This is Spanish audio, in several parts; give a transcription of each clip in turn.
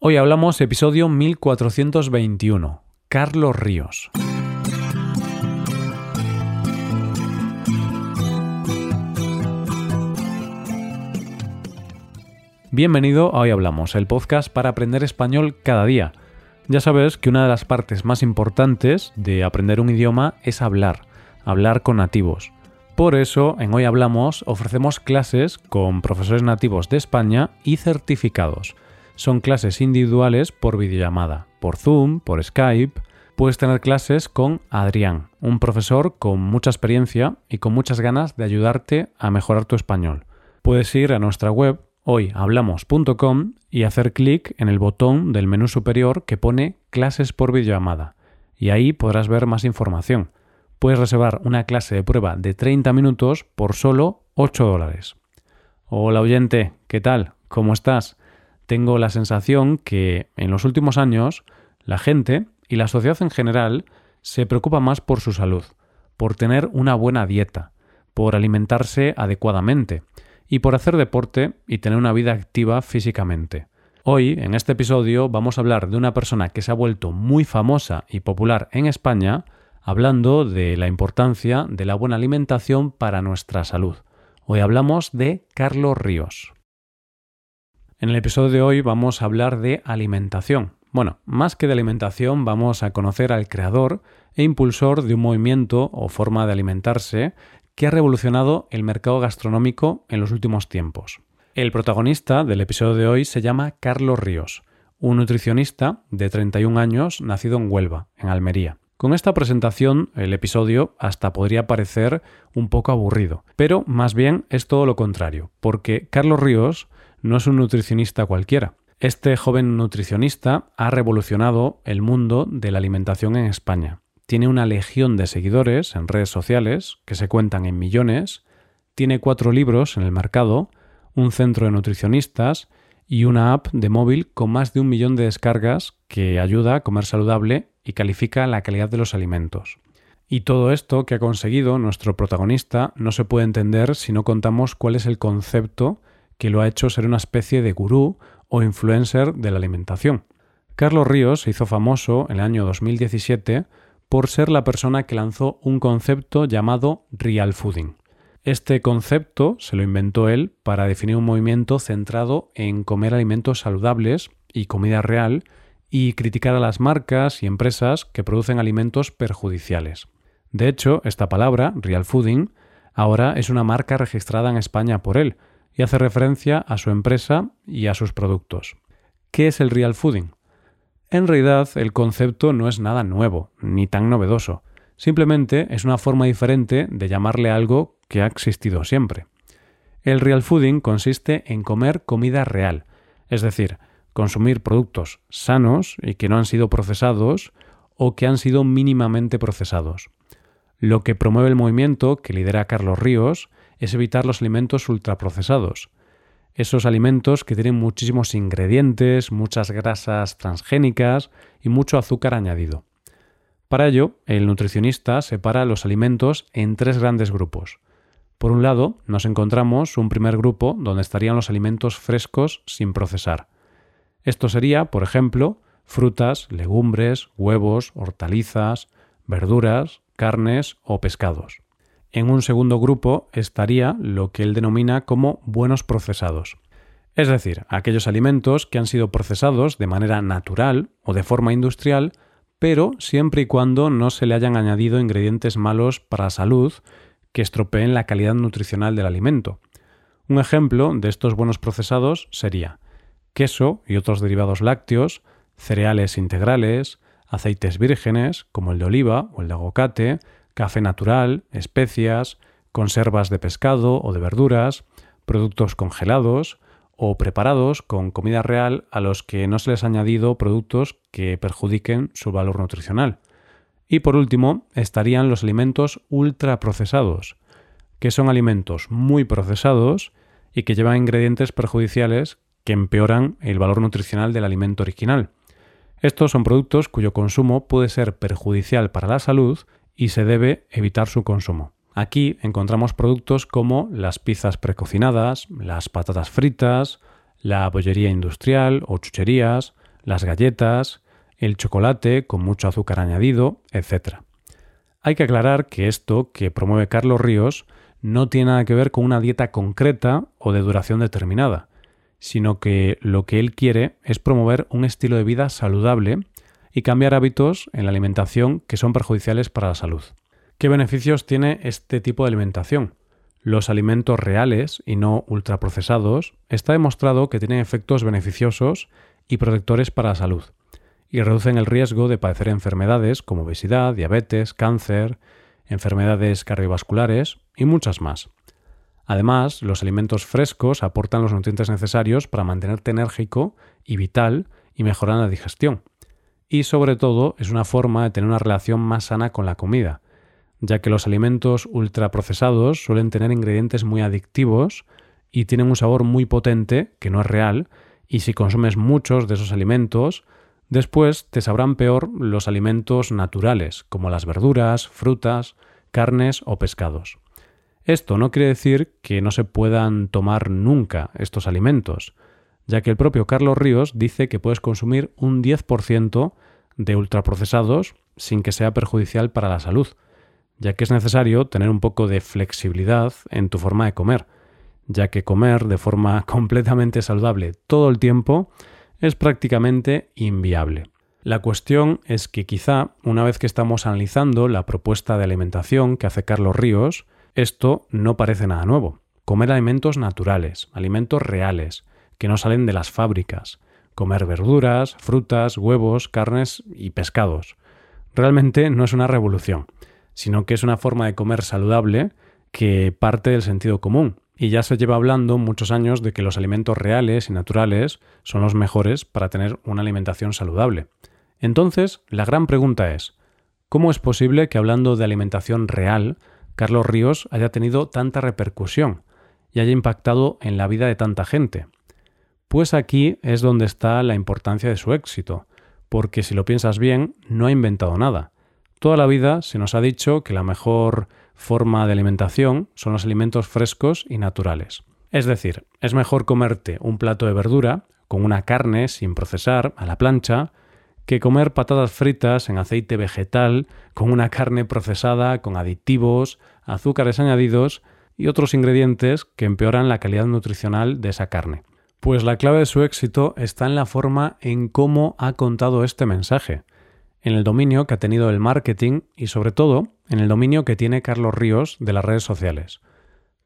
Hoy hablamos episodio 1421, Carlos Ríos. Bienvenido a Hoy Hablamos, el podcast para aprender español cada día. Ya sabes que una de las partes más importantes de aprender un idioma es hablar, hablar con nativos. Por eso, en Hoy Hablamos ofrecemos clases con profesores nativos de España y certificados son clases individuales por videollamada, por Zoom, por Skype. Puedes tener clases con Adrián, un profesor con mucha experiencia y con muchas ganas de ayudarte a mejorar tu español. Puedes ir a nuestra web hoyhablamos.com y hacer clic en el botón del menú superior que pone clases por videollamada y ahí podrás ver más información. Puedes reservar una clase de prueba de 30 minutos por solo 8 dólares. Hola oyente, ¿qué tal? ¿Cómo estás? Tengo la sensación que en los últimos años la gente y la sociedad en general se preocupa más por su salud, por tener una buena dieta, por alimentarse adecuadamente y por hacer deporte y tener una vida activa físicamente. Hoy, en este episodio, vamos a hablar de una persona que se ha vuelto muy famosa y popular en España, hablando de la importancia de la buena alimentación para nuestra salud. Hoy hablamos de Carlos Ríos. En el episodio de hoy vamos a hablar de alimentación. Bueno, más que de alimentación vamos a conocer al creador e impulsor de un movimiento o forma de alimentarse que ha revolucionado el mercado gastronómico en los últimos tiempos. El protagonista del episodio de hoy se llama Carlos Ríos, un nutricionista de 31 años nacido en Huelva, en Almería. Con esta presentación, el episodio hasta podría parecer un poco aburrido, pero más bien es todo lo contrario, porque Carlos Ríos no es un nutricionista cualquiera. Este joven nutricionista ha revolucionado el mundo de la alimentación en España. Tiene una legión de seguidores en redes sociales, que se cuentan en millones, tiene cuatro libros en el mercado, un centro de nutricionistas y una app de móvil con más de un millón de descargas que ayuda a comer saludable y califica la calidad de los alimentos. Y todo esto que ha conseguido nuestro protagonista no se puede entender si no contamos cuál es el concepto que lo ha hecho ser una especie de gurú o influencer de la alimentación. Carlos Ríos se hizo famoso en el año 2017 por ser la persona que lanzó un concepto llamado real fooding. Este concepto se lo inventó él para definir un movimiento centrado en comer alimentos saludables y comida real y criticar a las marcas y empresas que producen alimentos perjudiciales. De hecho, esta palabra, real fooding, ahora es una marca registrada en España por él, y hace referencia a su empresa y a sus productos. ¿Qué es el real fooding? En realidad el concepto no es nada nuevo, ni tan novedoso, simplemente es una forma diferente de llamarle algo que ha existido siempre. El real fooding consiste en comer comida real, es decir, consumir productos sanos y que no han sido procesados o que han sido mínimamente procesados. Lo que promueve el movimiento que lidera Carlos Ríos es evitar los alimentos ultraprocesados. Esos alimentos que tienen muchísimos ingredientes, muchas grasas transgénicas y mucho azúcar añadido. Para ello, el nutricionista separa los alimentos en tres grandes grupos. Por un lado, nos encontramos un primer grupo donde estarían los alimentos frescos sin procesar. Esto sería, por ejemplo, frutas, legumbres, huevos, hortalizas, verduras, carnes o pescados. En un segundo grupo estaría lo que él denomina como buenos procesados, es decir, aquellos alimentos que han sido procesados de manera natural o de forma industrial, pero siempre y cuando no se le hayan añadido ingredientes malos para la salud que estropeen la calidad nutricional del alimento. Un ejemplo de estos buenos procesados sería queso y otros derivados lácteos, cereales integrales, aceites vírgenes como el de oliva o el de aguacate, café natural, especias, conservas de pescado o de verduras, productos congelados o preparados con comida real a los que no se les ha añadido productos que perjudiquen su valor nutricional. Y por último, estarían los alimentos ultraprocesados, que son alimentos muy procesados y que llevan ingredientes perjudiciales que empeoran el valor nutricional del alimento original. Estos son productos cuyo consumo puede ser perjudicial para la salud y se debe evitar su consumo. Aquí encontramos productos como las pizzas precocinadas, las patatas fritas, la bollería industrial o chucherías, las galletas, el chocolate con mucho azúcar añadido, etc. Hay que aclarar que esto que promueve Carlos Ríos no tiene nada que ver con una dieta concreta o de duración determinada, sino que lo que él quiere es promover un estilo de vida saludable y cambiar hábitos en la alimentación que son perjudiciales para la salud. ¿Qué beneficios tiene este tipo de alimentación? Los alimentos reales y no ultraprocesados está demostrado que tienen efectos beneficiosos y protectores para la salud y reducen el riesgo de padecer enfermedades como obesidad, diabetes, cáncer, enfermedades cardiovasculares y muchas más. Además, los alimentos frescos aportan los nutrientes necesarios para mantenerte enérgico y vital y mejorar la digestión. Y sobre todo es una forma de tener una relación más sana con la comida, ya que los alimentos ultraprocesados suelen tener ingredientes muy adictivos y tienen un sabor muy potente que no es real, y si consumes muchos de esos alimentos, después te sabrán peor los alimentos naturales, como las verduras, frutas, carnes o pescados. Esto no quiere decir que no se puedan tomar nunca estos alimentos, ya que el propio Carlos Ríos dice que puedes consumir un 10% de ultraprocesados sin que sea perjudicial para la salud, ya que es necesario tener un poco de flexibilidad en tu forma de comer, ya que comer de forma completamente saludable todo el tiempo es prácticamente inviable. La cuestión es que quizá, una vez que estamos analizando la propuesta de alimentación que hace Carlos Ríos, esto no parece nada nuevo. Comer alimentos naturales, alimentos reales, que no salen de las fábricas. Comer verduras, frutas, huevos, carnes y pescados. Realmente no es una revolución, sino que es una forma de comer saludable que parte del sentido común. Y ya se lleva hablando muchos años de que los alimentos reales y naturales son los mejores para tener una alimentación saludable. Entonces, la gran pregunta es, ¿cómo es posible que hablando de alimentación real Carlos Ríos haya tenido tanta repercusión y haya impactado en la vida de tanta gente. Pues aquí es donde está la importancia de su éxito, porque si lo piensas bien, no ha inventado nada. Toda la vida se nos ha dicho que la mejor forma de alimentación son los alimentos frescos y naturales. Es decir, es mejor comerte un plato de verdura con una carne sin procesar a la plancha que comer patatas fritas en aceite vegetal con una carne procesada con aditivos, azúcares añadidos y otros ingredientes que empeoran la calidad nutricional de esa carne. Pues la clave de su éxito está en la forma en cómo ha contado este mensaje, en el dominio que ha tenido el marketing y sobre todo en el dominio que tiene Carlos Ríos de las redes sociales.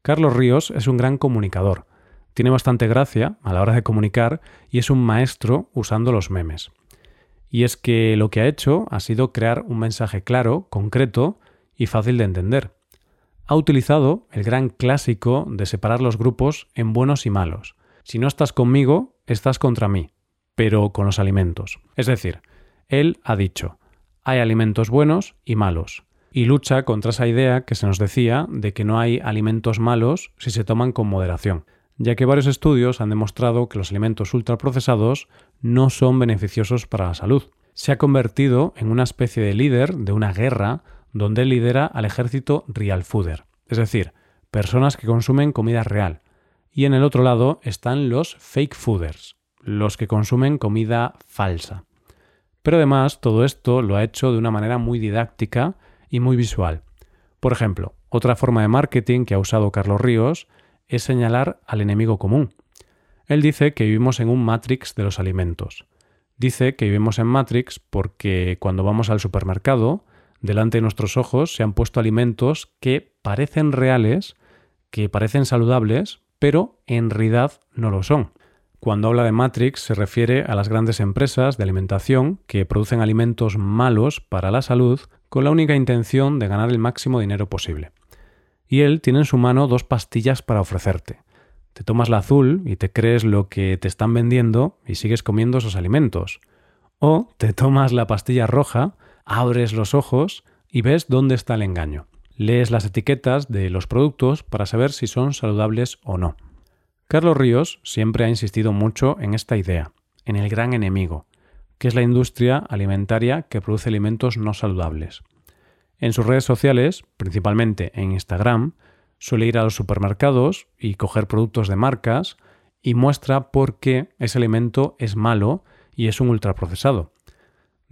Carlos Ríos es un gran comunicador, tiene bastante gracia a la hora de comunicar y es un maestro usando los memes. Y es que lo que ha hecho ha sido crear un mensaje claro, concreto y fácil de entender. Ha utilizado el gran clásico de separar los grupos en buenos y malos. Si no estás conmigo, estás contra mí, pero con los alimentos. Es decir, él ha dicho, hay alimentos buenos y malos, y lucha contra esa idea que se nos decía de que no hay alimentos malos si se toman con moderación ya que varios estudios han demostrado que los alimentos ultraprocesados no son beneficiosos para la salud. Se ha convertido en una especie de líder de una guerra donde lidera al ejército real fooder, es decir, personas que consumen comida real. Y en el otro lado están los fake fooders, los que consumen comida falsa. Pero además todo esto lo ha hecho de una manera muy didáctica y muy visual. Por ejemplo, otra forma de marketing que ha usado Carlos Ríos es señalar al enemigo común. Él dice que vivimos en un matrix de los alimentos. Dice que vivimos en matrix porque cuando vamos al supermercado, delante de nuestros ojos se han puesto alimentos que parecen reales, que parecen saludables, pero en realidad no lo son. Cuando habla de Matrix se refiere a las grandes empresas de alimentación que producen alimentos malos para la salud con la única intención de ganar el máximo dinero posible y él tiene en su mano dos pastillas para ofrecerte. Te tomas la azul y te crees lo que te están vendiendo y sigues comiendo esos alimentos. O te tomas la pastilla roja, abres los ojos y ves dónde está el engaño. Lees las etiquetas de los productos para saber si son saludables o no. Carlos Ríos siempre ha insistido mucho en esta idea, en el gran enemigo, que es la industria alimentaria que produce alimentos no saludables. En sus redes sociales, principalmente en Instagram, suele ir a los supermercados y coger productos de marcas y muestra por qué ese alimento es malo y es un ultraprocesado.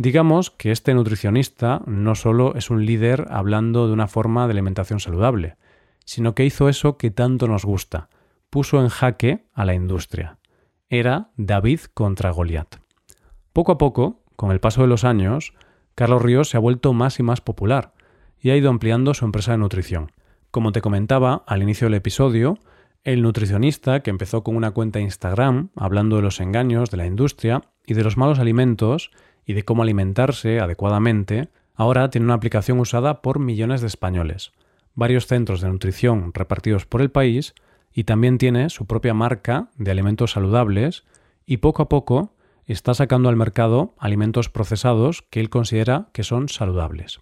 Digamos que este nutricionista no solo es un líder hablando de una forma de alimentación saludable, sino que hizo eso que tanto nos gusta, puso en jaque a la industria. Era David contra Goliat. Poco a poco, con el paso de los años, Carlos Ríos se ha vuelto más y más popular y ha ido ampliando su empresa de nutrición. Como te comentaba al inicio del episodio, el nutricionista, que empezó con una cuenta Instagram hablando de los engaños de la industria y de los malos alimentos y de cómo alimentarse adecuadamente, ahora tiene una aplicación usada por millones de españoles, varios centros de nutrición repartidos por el país y también tiene su propia marca de alimentos saludables y poco a poco está sacando al mercado alimentos procesados que él considera que son saludables.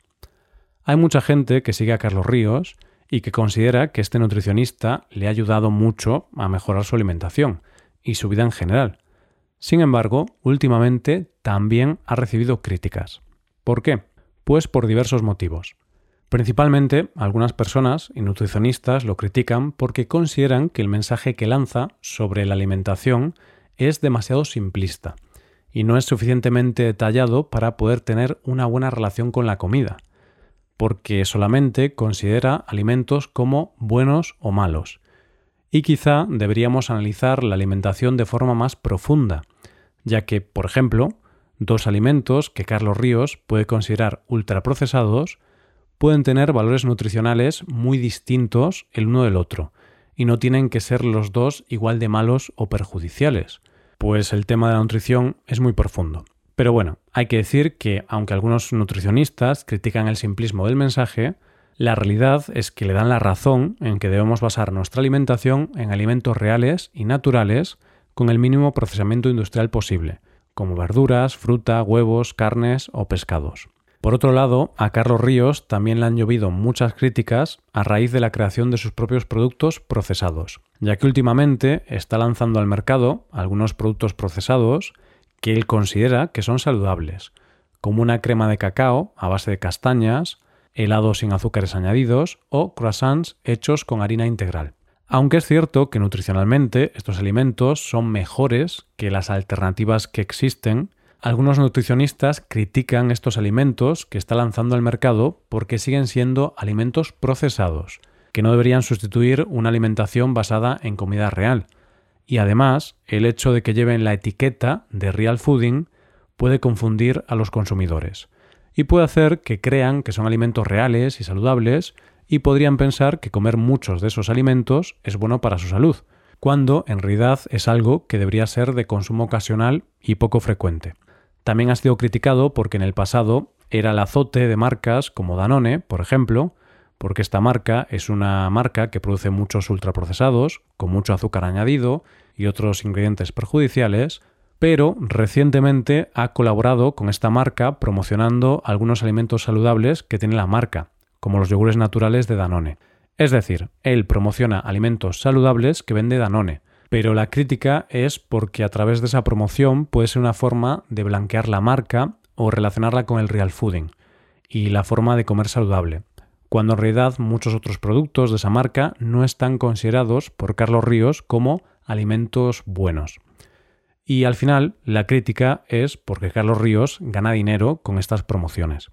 Hay mucha gente que sigue a Carlos Ríos y que considera que este nutricionista le ha ayudado mucho a mejorar su alimentación y su vida en general. Sin embargo, últimamente también ha recibido críticas. ¿Por qué? Pues por diversos motivos. Principalmente, algunas personas y nutricionistas lo critican porque consideran que el mensaje que lanza sobre la alimentación es demasiado simplista y no es suficientemente detallado para poder tener una buena relación con la comida, porque solamente considera alimentos como buenos o malos. Y quizá deberíamos analizar la alimentación de forma más profunda, ya que, por ejemplo, dos alimentos que Carlos Ríos puede considerar ultraprocesados pueden tener valores nutricionales muy distintos el uno del otro, y no tienen que ser los dos igual de malos o perjudiciales pues el tema de la nutrición es muy profundo. Pero bueno, hay que decir que aunque algunos nutricionistas critican el simplismo del mensaje, la realidad es que le dan la razón en que debemos basar nuestra alimentación en alimentos reales y naturales con el mínimo procesamiento industrial posible, como verduras, fruta, huevos, carnes o pescados. Por otro lado, a Carlos Ríos también le han llovido muchas críticas a raíz de la creación de sus propios productos procesados, ya que últimamente está lanzando al mercado algunos productos procesados que él considera que son saludables, como una crema de cacao a base de castañas, helados sin azúcares añadidos o croissants hechos con harina integral. Aunque es cierto que nutricionalmente estos alimentos son mejores que las alternativas que existen algunos nutricionistas critican estos alimentos que está lanzando al mercado porque siguen siendo alimentos procesados, que no deberían sustituir una alimentación basada en comida real. Y además, el hecho de que lleven la etiqueta de real fooding puede confundir a los consumidores y puede hacer que crean que son alimentos reales y saludables y podrían pensar que comer muchos de esos alimentos es bueno para su salud, cuando en realidad es algo que debería ser de consumo ocasional y poco frecuente. También ha sido criticado porque en el pasado era el azote de marcas como Danone, por ejemplo, porque esta marca es una marca que produce muchos ultraprocesados, con mucho azúcar añadido y otros ingredientes perjudiciales, pero recientemente ha colaborado con esta marca promocionando algunos alimentos saludables que tiene la marca, como los yogures naturales de Danone. Es decir, él promociona alimentos saludables que vende Danone, pero la crítica es porque a través de esa promoción puede ser una forma de blanquear la marca o relacionarla con el real fooding y la forma de comer saludable, cuando en realidad muchos otros productos de esa marca no están considerados por Carlos Ríos como alimentos buenos. Y al final la crítica es porque Carlos Ríos gana dinero con estas promociones.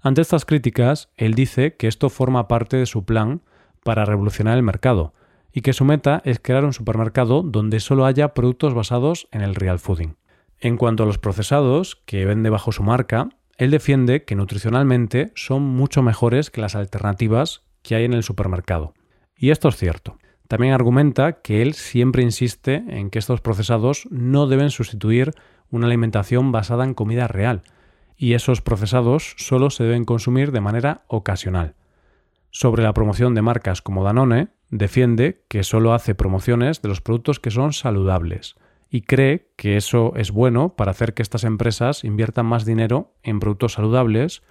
Ante estas críticas, él dice que esto forma parte de su plan para revolucionar el mercado, y que su meta es crear un supermercado donde solo haya productos basados en el real fooding. En cuanto a los procesados que vende bajo su marca, él defiende que nutricionalmente son mucho mejores que las alternativas que hay en el supermercado. Y esto es cierto. También argumenta que él siempre insiste en que estos procesados no deben sustituir una alimentación basada en comida real, y esos procesados solo se deben consumir de manera ocasional. Sobre la promoción de marcas como Danone, defiende que solo hace promociones de los productos que son saludables y cree que eso es bueno para hacer que estas empresas inviertan más dinero en productos saludables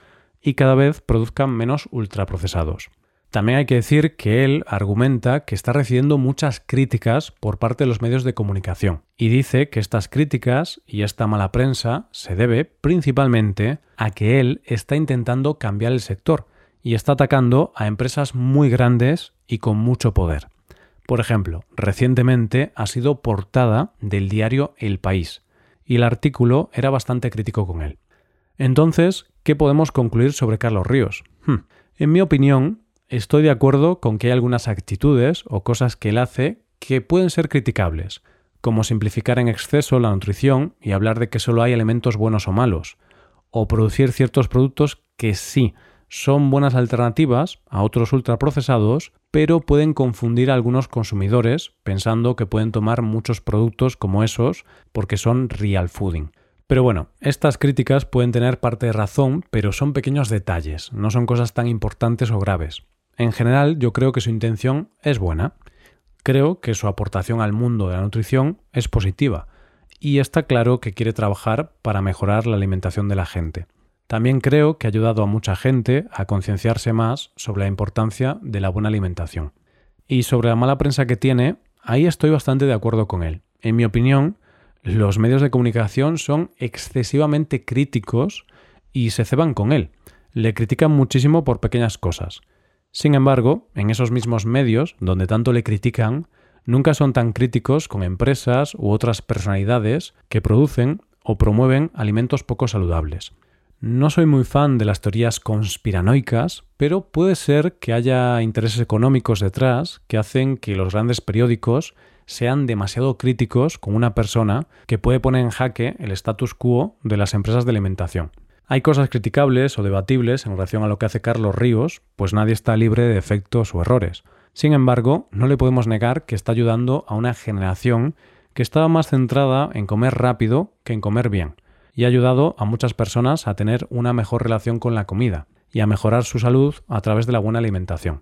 y cada vez produzcan menos ultraprocesados. También hay que decir que él argumenta que está recibiendo muchas críticas por parte de los medios de comunicación y dice que estas críticas y esta mala prensa se debe principalmente a que él está intentando cambiar el sector y está atacando a empresas muy grandes y con mucho poder. Por ejemplo, recientemente ha sido portada del diario El País y el artículo era bastante crítico con él. Entonces, ¿qué podemos concluir sobre Carlos Ríos? Hmm. En mi opinión, estoy de acuerdo con que hay algunas actitudes o cosas que él hace que pueden ser criticables, como simplificar en exceso la nutrición y hablar de que solo hay elementos buenos o malos, o producir ciertos productos que sí son buenas alternativas a otros ultraprocesados, pero pueden confundir a algunos consumidores pensando que pueden tomar muchos productos como esos porque son real fooding. Pero bueno, estas críticas pueden tener parte de razón, pero son pequeños detalles, no son cosas tan importantes o graves. En general, yo creo que su intención es buena. Creo que su aportación al mundo de la nutrición es positiva, y está claro que quiere trabajar para mejorar la alimentación de la gente. También creo que ha ayudado a mucha gente a concienciarse más sobre la importancia de la buena alimentación. Y sobre la mala prensa que tiene, ahí estoy bastante de acuerdo con él. En mi opinión, los medios de comunicación son excesivamente críticos y se ceban con él. Le critican muchísimo por pequeñas cosas. Sin embargo, en esos mismos medios, donde tanto le critican, nunca son tan críticos con empresas u otras personalidades que producen o promueven alimentos poco saludables. No soy muy fan de las teorías conspiranoicas, pero puede ser que haya intereses económicos detrás que hacen que los grandes periódicos sean demasiado críticos con una persona que puede poner en jaque el status quo de las empresas de alimentación. Hay cosas criticables o debatibles en relación a lo que hace Carlos Ríos, pues nadie está libre de defectos o errores. Sin embargo, no le podemos negar que está ayudando a una generación que estaba más centrada en comer rápido que en comer bien y ha ayudado a muchas personas a tener una mejor relación con la comida y a mejorar su salud a través de la buena alimentación.